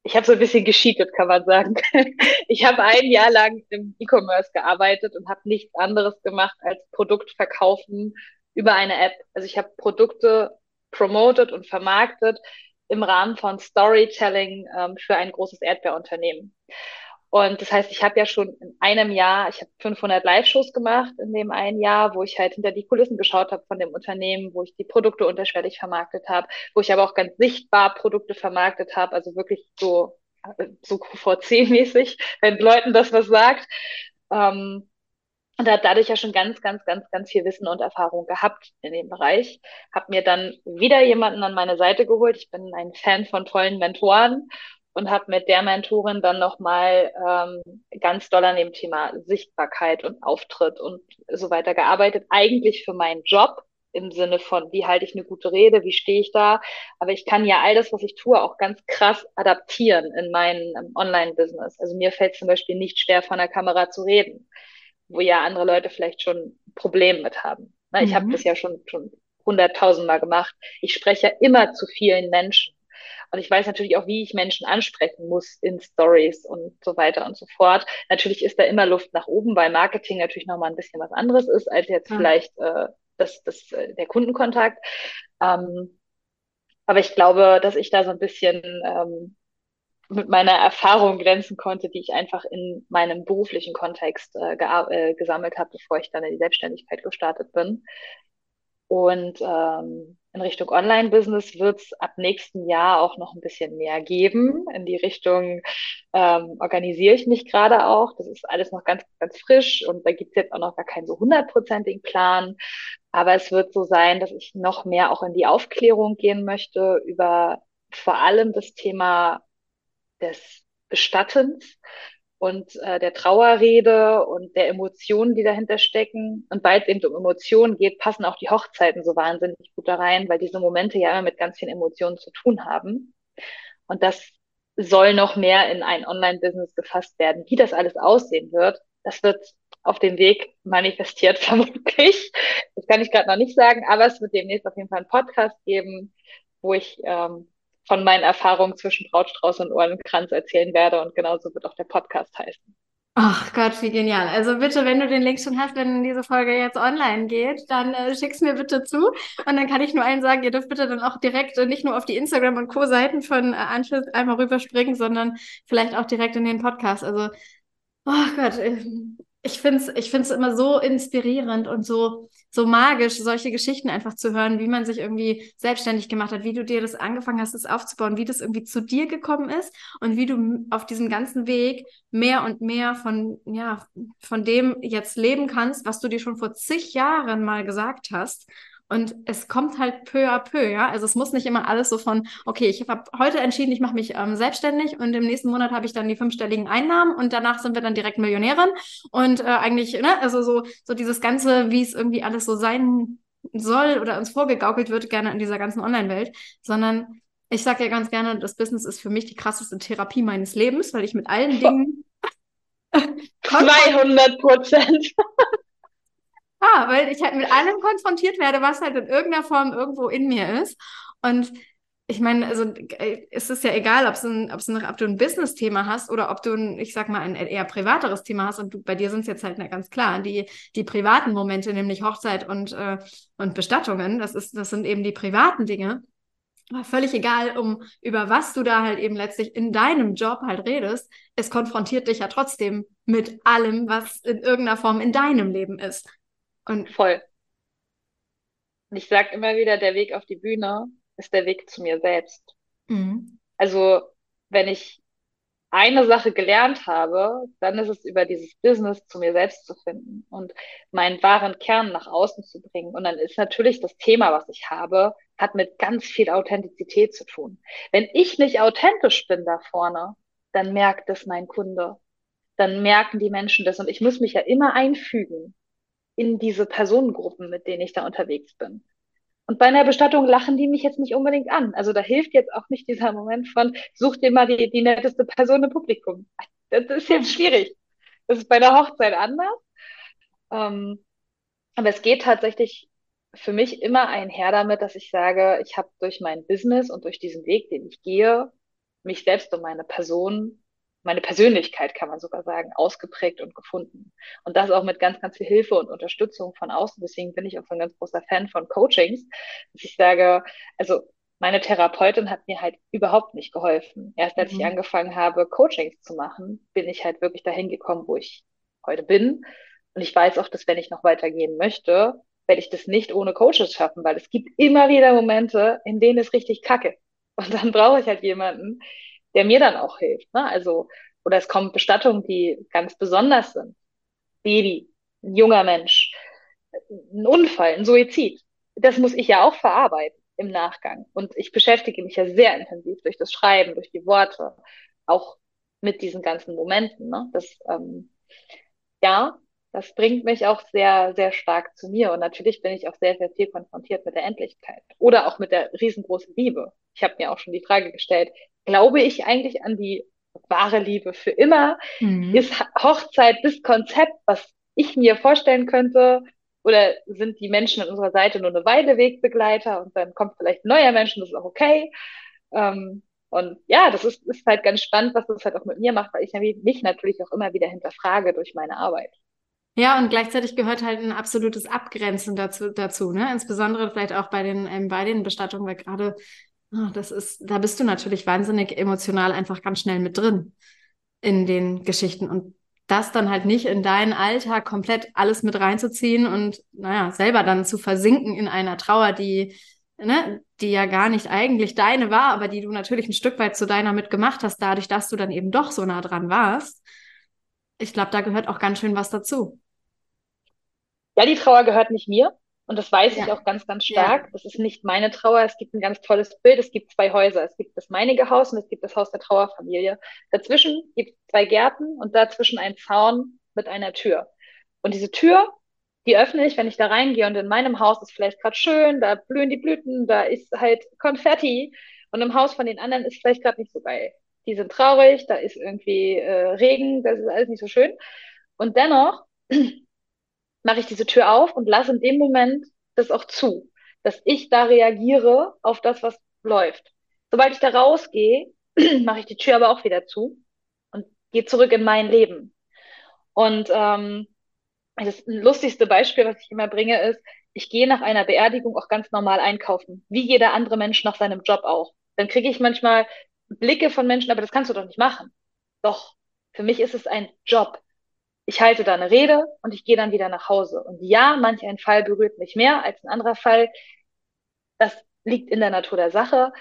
Ich habe so ein bisschen gescheatet, kann man sagen. [laughs] Ich habe ein Jahr lang im E-Commerce gearbeitet und habe nichts anderes gemacht als Produkt verkaufen über eine App. Also ich habe Produkte promoted und vermarktet im Rahmen von Storytelling ähm, für ein großes Erdbeerunternehmen. Und das heißt, ich habe ja schon in einem Jahr, ich habe 500 Live-Shows gemacht in dem einen Jahr, wo ich halt hinter die Kulissen geschaut habe von dem Unternehmen, wo ich die Produkte unterschwellig vermarktet habe, wo ich aber auch ganz sichtbar Produkte vermarktet habe, also wirklich so so [laughs] QVC-mäßig, wenn Leuten das was sagt. Ähm, und hat dadurch ja schon ganz, ganz, ganz, ganz viel Wissen und Erfahrung gehabt in dem Bereich. Hab mir dann wieder jemanden an meine Seite geholt. Ich bin ein Fan von tollen Mentoren und habe mit der Mentorin dann nochmal ähm, ganz doll an dem Thema Sichtbarkeit und Auftritt und so weiter gearbeitet. Eigentlich für meinen Job im Sinne von, wie halte ich eine gute Rede, wie stehe ich da. Aber ich kann ja all das, was ich tue, auch ganz krass adaptieren in mein ähm, Online-Business. Also mir fällt zum Beispiel nicht schwer, von der Kamera zu reden wo ja andere Leute vielleicht schon Probleme mit haben. Na, ich mhm. habe das ja schon schon hunderttausendmal gemacht. Ich spreche ja immer zu vielen Menschen. Und ich weiß natürlich auch, wie ich Menschen ansprechen muss in Stories und so weiter und so fort. Natürlich ist da immer Luft nach oben, weil Marketing natürlich nochmal ein bisschen was anderes ist, als jetzt ja. vielleicht äh, das, das, äh, der Kundenkontakt. Ähm, aber ich glaube, dass ich da so ein bisschen ähm, mit meiner Erfahrung glänzen konnte, die ich einfach in meinem beruflichen Kontext äh, äh, gesammelt habe, bevor ich dann in die Selbstständigkeit gestartet bin. Und ähm, in Richtung Online-Business wird es ab nächsten Jahr auch noch ein bisschen mehr geben. In die Richtung ähm, organisiere ich mich gerade auch. Das ist alles noch ganz, ganz frisch und da gibt es jetzt auch noch gar keinen so hundertprozentigen Plan. Aber es wird so sein, dass ich noch mehr auch in die Aufklärung gehen möchte über vor allem das Thema des Bestattens und äh, der Trauerrede und der Emotionen, die dahinter stecken. Und weil es eben um Emotionen geht, passen auch die Hochzeiten so wahnsinnig gut da rein, weil diese Momente ja immer mit ganz vielen Emotionen zu tun haben. Und das soll noch mehr in ein Online-Business gefasst werden. Wie das alles aussehen wird, das wird auf dem Weg manifestiert [laughs] vermutlich. Das kann ich gerade noch nicht sagen, aber es wird demnächst auf jeden Fall einen Podcast geben, wo ich ähm, von meinen Erfahrungen zwischen Brautstrauß und Ohrenkranz erzählen werde und genauso wird auch der Podcast heißen. Ach Gott, wie genial. Also bitte, wenn du den Link schon hast, wenn diese Folge jetzt online geht, dann äh, schick's mir bitte zu. Und dann kann ich nur allen sagen, ihr dürft bitte dann auch direkt äh, nicht nur auf die Instagram- und Co-Seiten von äh, Anschluss einmal rüberspringen, sondern vielleicht auch direkt in den Podcast. Also, oh Gott, äh, ich finde es ich find's immer so inspirierend und so, so magisch, solche Geschichten einfach zu hören, wie man sich irgendwie selbstständig gemacht hat, wie du dir das angefangen hast, das aufzubauen, wie das irgendwie zu dir gekommen ist und wie du auf diesem ganzen Weg mehr und mehr von, ja, von dem jetzt leben kannst, was du dir schon vor zig Jahren mal gesagt hast. Und es kommt halt peu à peu, ja. Also es muss nicht immer alles so von, okay, ich habe heute entschieden, ich mache mich ähm, selbstständig und im nächsten Monat habe ich dann die fünfstelligen Einnahmen und danach sind wir dann direkt Millionärin. Und äh, eigentlich, ne, also so, so dieses Ganze, wie es irgendwie alles so sein soll oder uns vorgegaukelt wird, gerne in dieser ganzen Online-Welt, sondern ich sage ja ganz gerne, das Business ist für mich die krasseste Therapie meines Lebens, weil ich mit allen [laughs] Dingen [laughs] 200 Prozent. Ah, weil ich halt mit allem konfrontiert werde, was halt in irgendeiner Form irgendwo in mir ist. Und ich meine, also äh, es ist ja egal, ob, ein, ob's ein, ob du ein Business-Thema hast oder ob du ein, ich sag mal, ein eher privateres Thema hast. Und du, bei dir sind es jetzt halt ganz klar, die, die privaten Momente, nämlich Hochzeit und, äh, und Bestattungen, das, ist, das sind eben die privaten Dinge. Aber völlig egal, um über was du da halt eben letztlich in deinem Job halt redest, es konfrontiert dich ja trotzdem mit allem, was in irgendeiner Form in deinem Leben ist. Und voll. Und ich sage immer wieder, der Weg auf die Bühne ist der Weg zu mir selbst. Mhm. Also wenn ich eine Sache gelernt habe, dann ist es über dieses Business zu mir selbst zu finden und meinen wahren Kern nach außen zu bringen. Und dann ist natürlich das Thema, was ich habe, hat mit ganz viel Authentizität zu tun. Wenn ich nicht authentisch bin da vorne, dann merkt es mein Kunde. Dann merken die Menschen das. Und ich muss mich ja immer einfügen in diese Personengruppen, mit denen ich da unterwegs bin. Und bei einer Bestattung lachen die mich jetzt nicht unbedingt an. Also da hilft jetzt auch nicht dieser Moment von, such dir mal die, die netteste Person im Publikum. Das ist jetzt schwierig. Das ist bei der Hochzeit anders. Ähm, aber es geht tatsächlich für mich immer einher damit, dass ich sage, ich habe durch mein Business und durch diesen Weg, den ich gehe, mich selbst und meine Person, meine Persönlichkeit, kann man sogar sagen, ausgeprägt und gefunden. Und das auch mit ganz, ganz viel Hilfe und Unterstützung von außen. Deswegen bin ich auch so ein ganz großer Fan von Coachings, dass ich sage, also meine Therapeutin hat mir halt überhaupt nicht geholfen. Erst als mhm. ich angefangen habe, Coachings zu machen, bin ich halt wirklich dahin gekommen, wo ich heute bin. Und ich weiß auch, dass wenn ich noch weitergehen möchte, werde ich das nicht ohne Coaches schaffen, weil es gibt immer wieder Momente, in denen es richtig kacke. Und dann brauche ich halt jemanden, der mir dann auch hilft. Ne? Also, oder es kommen Bestattungen, die ganz besonders sind. Baby, ein junger Mensch, ein Unfall, ein Suizid. Das muss ich ja auch verarbeiten im Nachgang. Und ich beschäftige mich ja sehr intensiv durch das Schreiben, durch die Worte, auch mit diesen ganzen Momenten. Ne? Das, ähm, ja, das bringt mich auch sehr, sehr stark zu mir. Und natürlich bin ich auch sehr, sehr viel konfrontiert mit der Endlichkeit oder auch mit der riesengroßen Liebe. Ich habe mir auch schon die Frage gestellt, glaube ich eigentlich an die wahre Liebe für immer? Mhm. Ist Hochzeit das Konzept, was ich mir vorstellen könnte? Oder sind die Menschen an unserer Seite nur eine Weile Wegbegleiter und dann kommt vielleicht ein neuer Mensch und das ist auch okay? Ähm, und ja, das ist, ist halt ganz spannend, was das halt auch mit mir macht, weil ich mich natürlich auch immer wieder hinterfrage durch meine Arbeit. Ja, und gleichzeitig gehört halt ein absolutes Abgrenzen dazu, dazu ne? Insbesondere vielleicht auch bei den, ähm, bei den Bestattungen, weil gerade, oh, das ist, da bist du natürlich wahnsinnig emotional einfach ganz schnell mit drin in den Geschichten und das dann halt nicht in deinen Alltag komplett alles mit reinzuziehen und, naja, selber dann zu versinken in einer Trauer, die, ne, die ja gar nicht eigentlich deine war, aber die du natürlich ein Stück weit zu deiner mitgemacht hast, dadurch, dass du dann eben doch so nah dran warst. Ich glaube, da gehört auch ganz schön was dazu. Ja, die Trauer gehört nicht mir. Und das weiß ja. ich auch ganz, ganz stark. Ja. Das ist nicht meine Trauer. Es gibt ein ganz tolles Bild. Es gibt zwei Häuser. Es gibt das meinige Haus und es gibt das Haus der Trauerfamilie. Dazwischen gibt es zwei Gärten und dazwischen ein Zaun mit einer Tür. Und diese Tür, die öffne ich, wenn ich da reingehe. Und in meinem Haus ist vielleicht gerade schön, da blühen die Blüten, da ist halt Konfetti. Und im Haus von den anderen ist vielleicht gerade nicht so geil. Die sind traurig, da ist irgendwie äh, Regen, das ist alles nicht so schön. Und dennoch mache ich diese Tür auf und lasse in dem Moment das auch zu, dass ich da reagiere auf das, was läuft. Sobald ich da rausgehe, [clears throat] mache ich die Tür aber auch wieder zu und gehe zurück in mein Leben. Und ähm, das lustigste Beispiel, was ich immer bringe, ist, ich gehe nach einer Beerdigung auch ganz normal einkaufen, wie jeder andere Mensch nach seinem Job auch. Dann kriege ich manchmal Blicke von Menschen, aber das kannst du doch nicht machen. Doch, für mich ist es ein Job ich halte da eine Rede und ich gehe dann wieder nach Hause. Und ja, manch ein Fall berührt mich mehr als ein anderer Fall. Das liegt in der Natur der Sache.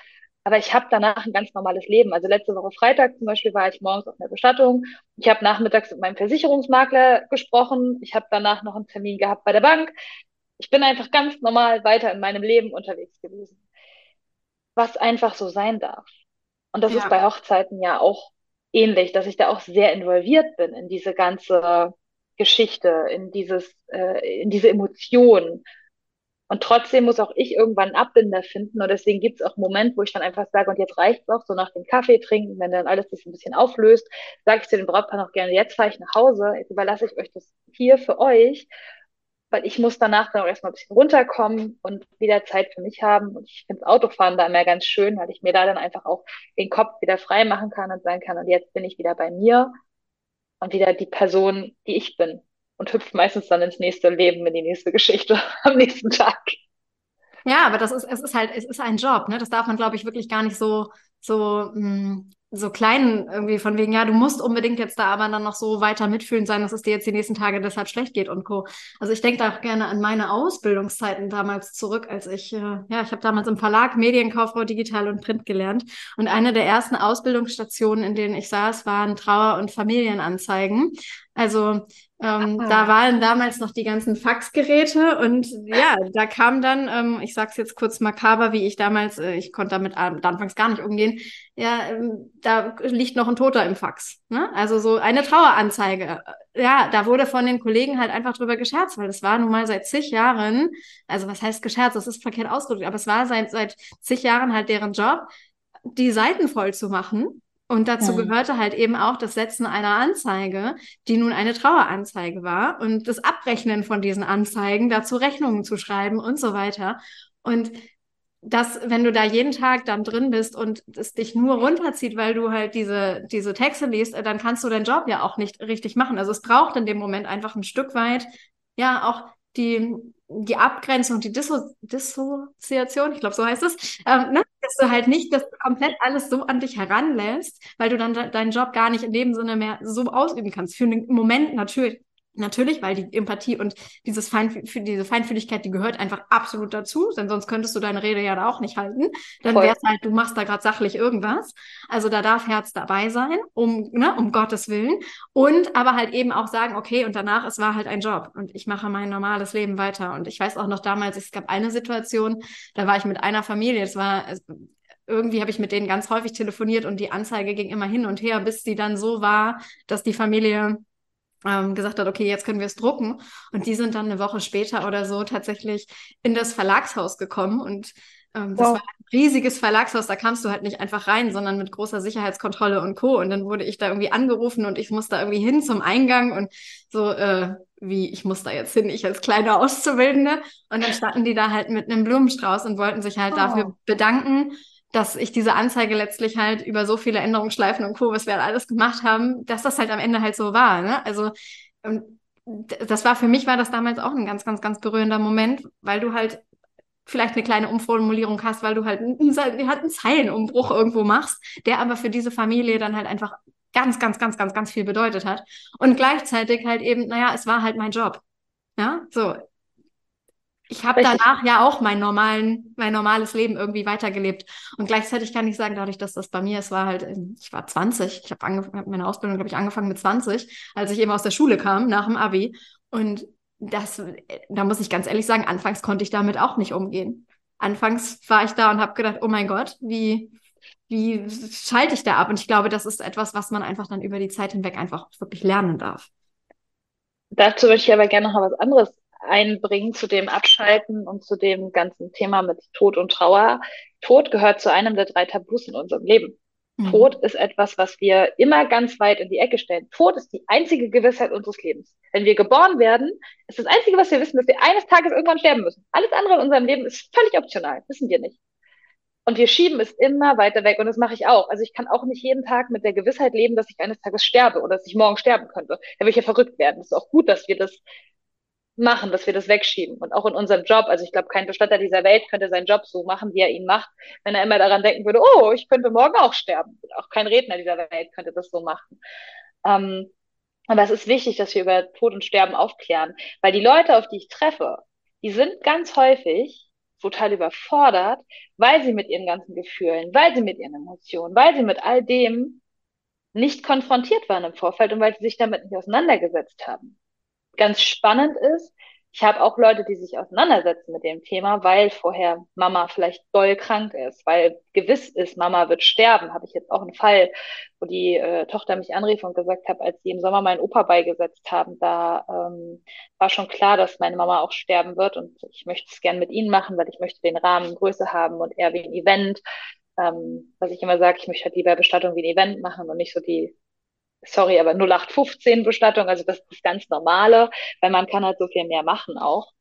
Aber ich habe danach ein ganz normales Leben. Also letzte Woche Freitag zum Beispiel war ich morgens auf einer Bestattung. Ich habe nachmittags mit meinem Versicherungsmakler gesprochen. Ich habe danach noch einen Termin gehabt bei der Bank. Ich bin einfach ganz normal weiter in meinem Leben unterwegs gewesen. Was einfach so sein darf. Und das ja. ist bei Hochzeiten ja auch ähnlich, dass ich da auch sehr involviert bin in diese ganze Geschichte, in dieses, äh, in diese Emotionen. Und trotzdem muss auch ich irgendwann einen Abbinder finden. Und deswegen gibt es auch einen Moment, wo ich dann einfach sage, und jetzt reicht's auch, so nach dem Kaffee trinken, wenn dann alles sich ein bisschen auflöst, sage ich zu dem Brautpaar noch gerne, jetzt fahre ich nach Hause, jetzt überlasse ich euch das hier für euch, weil ich muss danach dann auch erstmal ein bisschen runterkommen und wieder Zeit für mich haben. Und ich finde Autofahren da immer ganz schön, weil ich mir da dann einfach auch den Kopf wieder frei machen kann und sagen kann, und jetzt bin ich wieder bei mir und wieder die Person, die ich bin und hüpft meistens dann ins nächste Leben, in die nächste Geschichte [laughs] am nächsten Tag. Ja, aber das ist, es ist halt, es ist ein Job, ne? Das darf man, glaube ich, wirklich gar nicht so, so, mh, hm, so klein irgendwie von wegen, ja, du musst unbedingt jetzt da aber dann noch so weiter mitfühlen sein, dass es dir jetzt die nächsten Tage deshalb schlecht geht und Co. Also ich denke da auch gerne an meine Ausbildungszeiten damals zurück, als ich, äh, ja, ich habe damals im Verlag Medienkauffrau Digital und Print gelernt und eine der ersten Ausbildungsstationen, in denen ich saß, waren Trauer- und Familienanzeigen. Also ähm, ah. Da waren damals noch die ganzen Faxgeräte und ja, [laughs] da kam dann, ähm, ich sag's jetzt kurz makaber, wie ich damals, äh, ich konnte damit anfangs gar nicht umgehen, ja, ähm, da liegt noch ein Toter im Fax. Ne? Also so eine Traueranzeige. Ja, da wurde von den Kollegen halt einfach drüber gescherzt, weil das war nun mal seit zig Jahren, also was heißt gescherzt, das ist verkehrt ausgedrückt, aber es war seit, seit zig Jahren halt deren Job, die Seiten voll zu machen und dazu ja. gehörte halt eben auch das Setzen einer Anzeige, die nun eine Traueranzeige war und das Abrechnen von diesen Anzeigen, dazu Rechnungen zu schreiben und so weiter. Und das, wenn du da jeden Tag dann drin bist und es dich nur runterzieht, weil du halt diese, diese Texte liest, dann kannst du deinen Job ja auch nicht richtig machen. Also es braucht in dem Moment einfach ein Stück weit, ja, auch die, die Abgrenzung, die Disso Dissoziation, ich glaube, so heißt es, ähm, ne? Dass du halt nicht das komplett alles so an dich heranlässt, weil du dann de deinen Job gar nicht in dem Sinne mehr so ausüben kannst. Für einen Moment natürlich, Natürlich, weil die Empathie und dieses Feinf diese Feinfühligkeit, die gehört einfach absolut dazu, denn sonst könntest du deine Rede ja da auch nicht halten. Dann wäre es halt, du machst da gerade sachlich irgendwas. Also da darf Herz dabei sein, um, ne, um Gottes Willen. Und aber halt eben auch sagen, okay, und danach, es war halt ein Job und ich mache mein normales Leben weiter. Und ich weiß auch noch damals, es gab eine Situation, da war ich mit einer Familie, es war, irgendwie habe ich mit denen ganz häufig telefoniert und die Anzeige ging immer hin und her, bis sie dann so war, dass die Familie ähm, gesagt hat, okay, jetzt können wir es drucken. Und die sind dann eine Woche später oder so tatsächlich in das Verlagshaus gekommen und ähm, das wow. war ein riesiges Verlagshaus, da kamst du halt nicht einfach rein, sondern mit großer Sicherheitskontrolle und Co. Und dann wurde ich da irgendwie angerufen und ich musste irgendwie hin zum Eingang und so, äh, wie, ich muss da jetzt hin, ich als kleine Auszubildende. Und dann standen die da halt mit einem Blumenstrauß und wollten sich halt oh. dafür bedanken dass ich diese Anzeige letztlich halt über so viele Änderungsschleifen und Co., was wir halt alles gemacht haben, dass das halt am Ende halt so war. Ne? Also das war für mich war das damals auch ein ganz, ganz, ganz berührender Moment, weil du halt vielleicht eine kleine Umformulierung hast, weil du halt einen, halt einen Zeilenumbruch irgendwo machst, der aber für diese Familie dann halt einfach ganz, ganz, ganz, ganz, ganz viel bedeutet hat. Und gleichzeitig halt eben, naja, es war halt mein Job. Ja, so ich habe danach ja auch mein normalen, mein normales Leben irgendwie weitergelebt. Und gleichzeitig kann ich sagen, dadurch, dass das bei mir, es war halt, ich war 20, ich habe hab meine Ausbildung, glaube ich, angefangen mit 20, als ich eben aus der Schule kam, nach dem Abi. Und das, da muss ich ganz ehrlich sagen, anfangs konnte ich damit auch nicht umgehen. Anfangs war ich da und habe gedacht, oh mein Gott, wie, wie schalte ich da ab? Und ich glaube, das ist etwas, was man einfach dann über die Zeit hinweg einfach wirklich lernen darf. Dazu möchte ich aber gerne noch was anderes einbringen zu dem Abschalten und zu dem ganzen Thema mit Tod und Trauer. Tod gehört zu einem der drei Tabus in unserem Leben. Mhm. Tod ist etwas, was wir immer ganz weit in die Ecke stellen. Tod ist die einzige Gewissheit unseres Lebens. Wenn wir geboren werden, ist das Einzige, was wir wissen, dass wir eines Tages irgendwann sterben müssen. Alles andere in unserem Leben ist völlig optional, wissen wir nicht. Und wir schieben es immer weiter weg und das mache ich auch. Also ich kann auch nicht jeden Tag mit der Gewissheit leben, dass ich eines Tages sterbe oder dass ich morgen sterben könnte. Da würde ich ja verrückt werden. Es ist auch gut, dass wir das machen, dass wir das wegschieben. Und auch in unserem Job, also ich glaube, kein Bestatter dieser Welt könnte seinen Job so machen, wie er ihn macht, wenn er immer daran denken würde, oh, ich könnte morgen auch sterben. Auch kein Redner dieser Welt könnte das so machen. Ähm, aber es ist wichtig, dass wir über Tod und Sterben aufklären, weil die Leute, auf die ich treffe, die sind ganz häufig total überfordert, weil sie mit ihren ganzen Gefühlen, weil sie mit ihren Emotionen, weil sie mit all dem nicht konfrontiert waren im Vorfeld und weil sie sich damit nicht auseinandergesetzt haben ganz spannend ist, ich habe auch Leute, die sich auseinandersetzen mit dem Thema, weil vorher Mama vielleicht doll krank ist, weil gewiss ist, Mama wird sterben. Habe ich jetzt auch einen Fall, wo die äh, Tochter mich anrief und gesagt hat, als sie im Sommer meinen Opa beigesetzt haben, da ähm, war schon klar, dass meine Mama auch sterben wird und ich möchte es gern mit ihnen machen, weil ich möchte den Rahmen größer haben und eher wie ein Event. Ähm, was ich immer sage, ich möchte halt lieber Bestattung wie ein Event machen und nicht so die sorry, aber 0815 Bestattung, also das ist ganz Normale, weil man kann halt so viel mehr machen auch.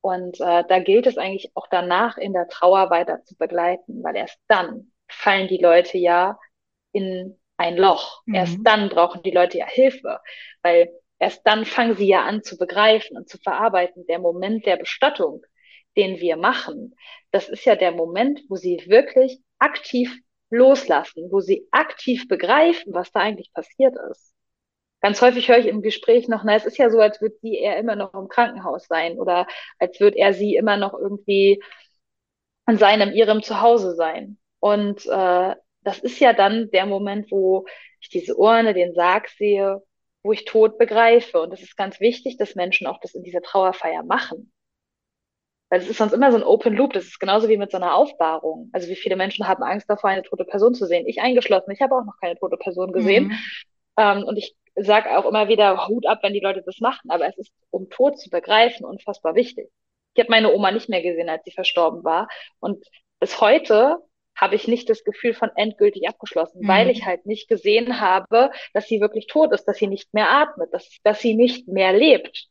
Und äh, da gilt es eigentlich auch danach in der Trauer weiter zu begleiten, weil erst dann fallen die Leute ja in ein Loch. Mhm. Erst dann brauchen die Leute ja Hilfe, weil erst dann fangen sie ja an zu begreifen und zu verarbeiten. Der Moment der Bestattung, den wir machen, das ist ja der Moment, wo sie wirklich aktiv loslassen, wo sie aktiv begreifen, was da eigentlich passiert ist. Ganz häufig höre ich im Gespräch noch, na, es ist ja so, als würde sie er immer noch im Krankenhaus sein oder als würde er sie immer noch irgendwie an seinem, ihrem Zuhause sein. Und äh, das ist ja dann der Moment, wo ich diese Urne, den Sarg sehe, wo ich Tod begreife. Und es ist ganz wichtig, dass Menschen auch das in dieser Trauerfeier machen. Weil es ist sonst immer so ein Open Loop. Das ist genauso wie mit so einer Aufbahrung. Also wie viele Menschen haben Angst davor, eine tote Person zu sehen. Ich eingeschlossen. Ich habe auch noch keine tote Person gesehen. Mhm. Ähm, und ich sage auch immer wieder Hut ab, wenn die Leute das machen. Aber es ist, um Tod zu begreifen, unfassbar wichtig. Ich habe meine Oma nicht mehr gesehen, als sie verstorben war. Und bis heute habe ich nicht das Gefühl von endgültig abgeschlossen, mhm. weil ich halt nicht gesehen habe, dass sie wirklich tot ist, dass sie nicht mehr atmet, dass, dass sie nicht mehr lebt.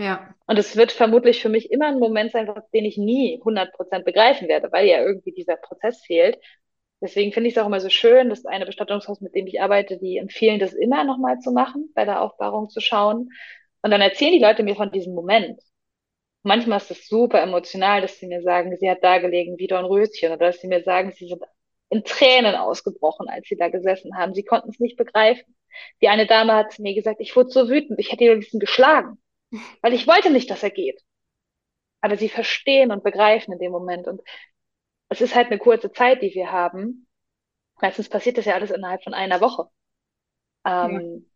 Ja. Und es wird vermutlich für mich immer ein Moment sein, den ich nie 100% begreifen werde, weil ja irgendwie dieser Prozess fehlt. Deswegen finde ich es auch immer so schön, dass eine Bestattungshaus, mit dem ich arbeite, die empfehlen, das immer nochmal zu machen, bei der Aufbahrung zu schauen. Und dann erzählen die Leute mir von diesem Moment. Manchmal ist es super emotional, dass sie mir sagen, sie hat da gelegen wie Dornröschen oder dass sie mir sagen, sie sind in Tränen ausgebrochen, als sie da gesessen haben. Sie konnten es nicht begreifen. Die eine Dame hat mir gesagt, ich wurde so wütend, ich hätte ihn am geschlagen. Weil ich wollte nicht, dass er geht. Aber sie verstehen und begreifen in dem Moment. Und es ist halt eine kurze Zeit, die wir haben. Meistens passiert das ja alles innerhalb von einer Woche. Ähm, ja.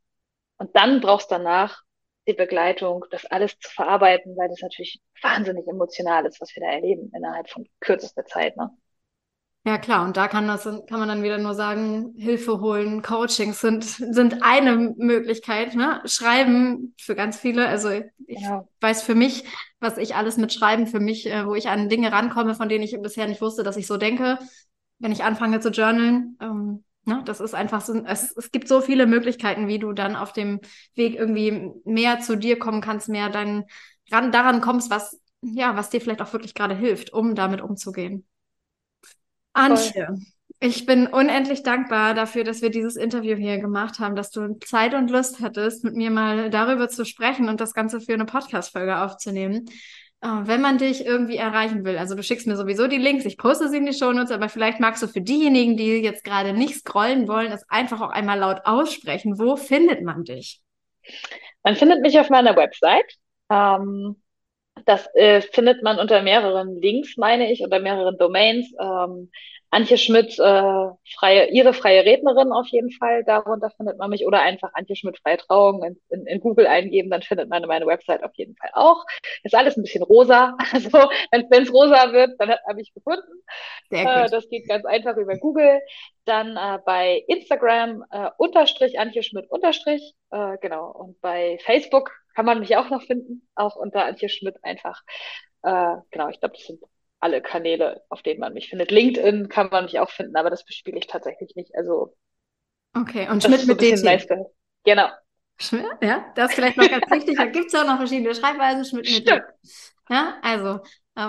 Und dann brauchst du danach die Begleitung, das alles zu verarbeiten, weil das natürlich wahnsinnig emotional ist, was wir da erleben innerhalb von kürzester Zeit. Ne? Ja, klar. Und da kann das, kann man dann wieder nur sagen, Hilfe holen, Coachings sind, sind eine Möglichkeit, ne? Schreiben für ganz viele. Also ich ja. weiß für mich, was ich alles mit Schreiben für mich, äh, wo ich an Dinge rankomme, von denen ich bisher nicht wusste, dass ich so denke, wenn ich anfange zu journalen. Ähm, ne? Das ist einfach so, es, es gibt so viele Möglichkeiten, wie du dann auf dem Weg irgendwie mehr zu dir kommen kannst, mehr dein, ran, daran kommst, was, ja, was dir vielleicht auch wirklich gerade hilft, um damit umzugehen. Antje, ich bin unendlich dankbar dafür, dass wir dieses Interview hier gemacht haben, dass du Zeit und Lust hattest, mit mir mal darüber zu sprechen und das Ganze für eine Podcast-Folge aufzunehmen. Uh, wenn man dich irgendwie erreichen will, also du schickst mir sowieso die Links, ich poste sie in die Shownotes, aber vielleicht magst du für diejenigen, die jetzt gerade nicht scrollen wollen, es einfach auch einmal laut aussprechen. Wo findet man dich? Man findet mich auf meiner Website. Ähm, das äh, findet man unter mehreren Links, meine ich, unter mehreren Domains. Ähm, Antje Schmidt, äh, freie, ihre freie Rednerin auf jeden Fall, darunter findet man mich. Oder einfach Antje Schmidt freie Trauung in, in, in Google eingeben, dann findet man meine Website auf jeden Fall auch. Ist alles ein bisschen rosa. [laughs] Also wenn es rosa wird, dann hat man mich gefunden. Sehr gut. Äh, das geht ganz einfach über Google. Dann äh, bei Instagram äh, unterstrich Antje Schmidt unterstrich, äh, genau. Und bei Facebook kann man mich auch noch finden, auch unter Antje Schmidt einfach. Äh, genau, ich glaube, das sind alle Kanäle, auf denen man mich findet. LinkedIn kann man mich auch finden, aber das bespiele ich tatsächlich nicht. Also Okay, und Schmidt mit DT. Meiste. Genau. Schmidt, ja, das ist vielleicht noch ganz wichtig. Da gibt es ja auch noch verschiedene Schreibweisen. Schmidt mit DT. Ja, also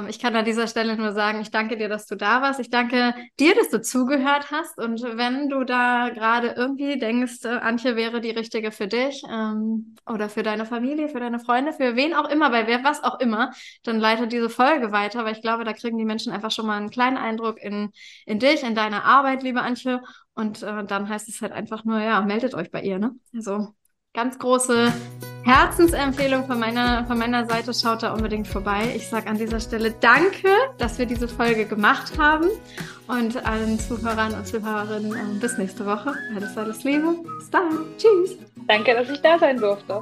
ich kann an dieser Stelle nur sagen, ich danke dir, dass du da warst. Ich danke dir, dass du zugehört hast. Und wenn du da gerade irgendwie denkst, äh, Antje wäre die richtige für dich ähm, oder für deine Familie, für deine Freunde, für wen auch immer, bei wer was auch immer, dann leite diese Folge weiter, weil ich glaube, da kriegen die Menschen einfach schon mal einen kleinen Eindruck in, in dich, in deine Arbeit, liebe Antje. Und äh, dann heißt es halt einfach nur, ja, meldet euch bei ihr. Ne? Also ganz große Herzensempfehlung von meiner, von meiner Seite. Schaut da unbedingt vorbei. Ich sage an dieser Stelle Danke, dass wir diese Folge gemacht haben. Und allen Zuhörern und Zuhörerinnen ähm, bis nächste Woche. Alles, alles Liebe. Bis dann. Tschüss. Danke, dass ich da sein durfte.